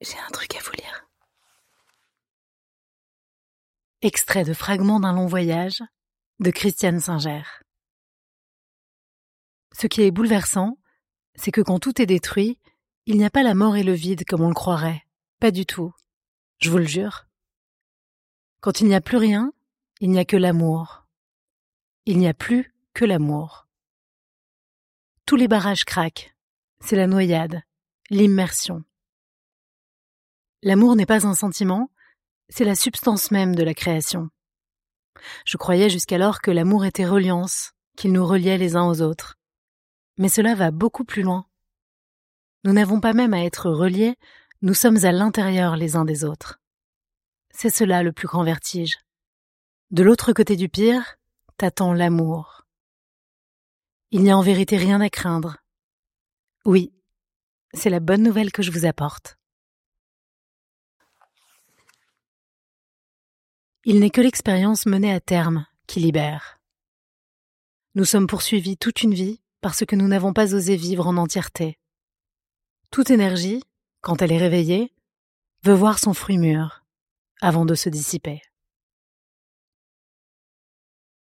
J'ai un truc à vous lire. Extrait de Fragments d'un long voyage de Christiane Singer. Ce qui est bouleversant, c'est que quand tout est détruit, il n'y a pas la mort et le vide comme on le croirait. Pas du tout. Je vous le jure. Quand il n'y a plus rien, il n'y a que l'amour. Il n'y a plus que l'amour. Tous les barrages craquent. C'est la noyade, l'immersion. L'amour n'est pas un sentiment, c'est la substance même de la création. Je croyais jusqu'alors que l'amour était reliance, qu'il nous reliait les uns aux autres. Mais cela va beaucoup plus loin. Nous n'avons pas même à être reliés, nous sommes à l'intérieur les uns des autres. C'est cela le plus grand vertige. De l'autre côté du pire, t'attends l'amour. Il n'y a en vérité rien à craindre. Oui, c'est la bonne nouvelle que je vous apporte. Il n'est que l'expérience menée à terme qui libère. Nous sommes poursuivis toute une vie parce que nous n'avons pas osé vivre en entièreté. Toute énergie, quand elle est réveillée, veut voir son fruit mûr avant de se dissiper.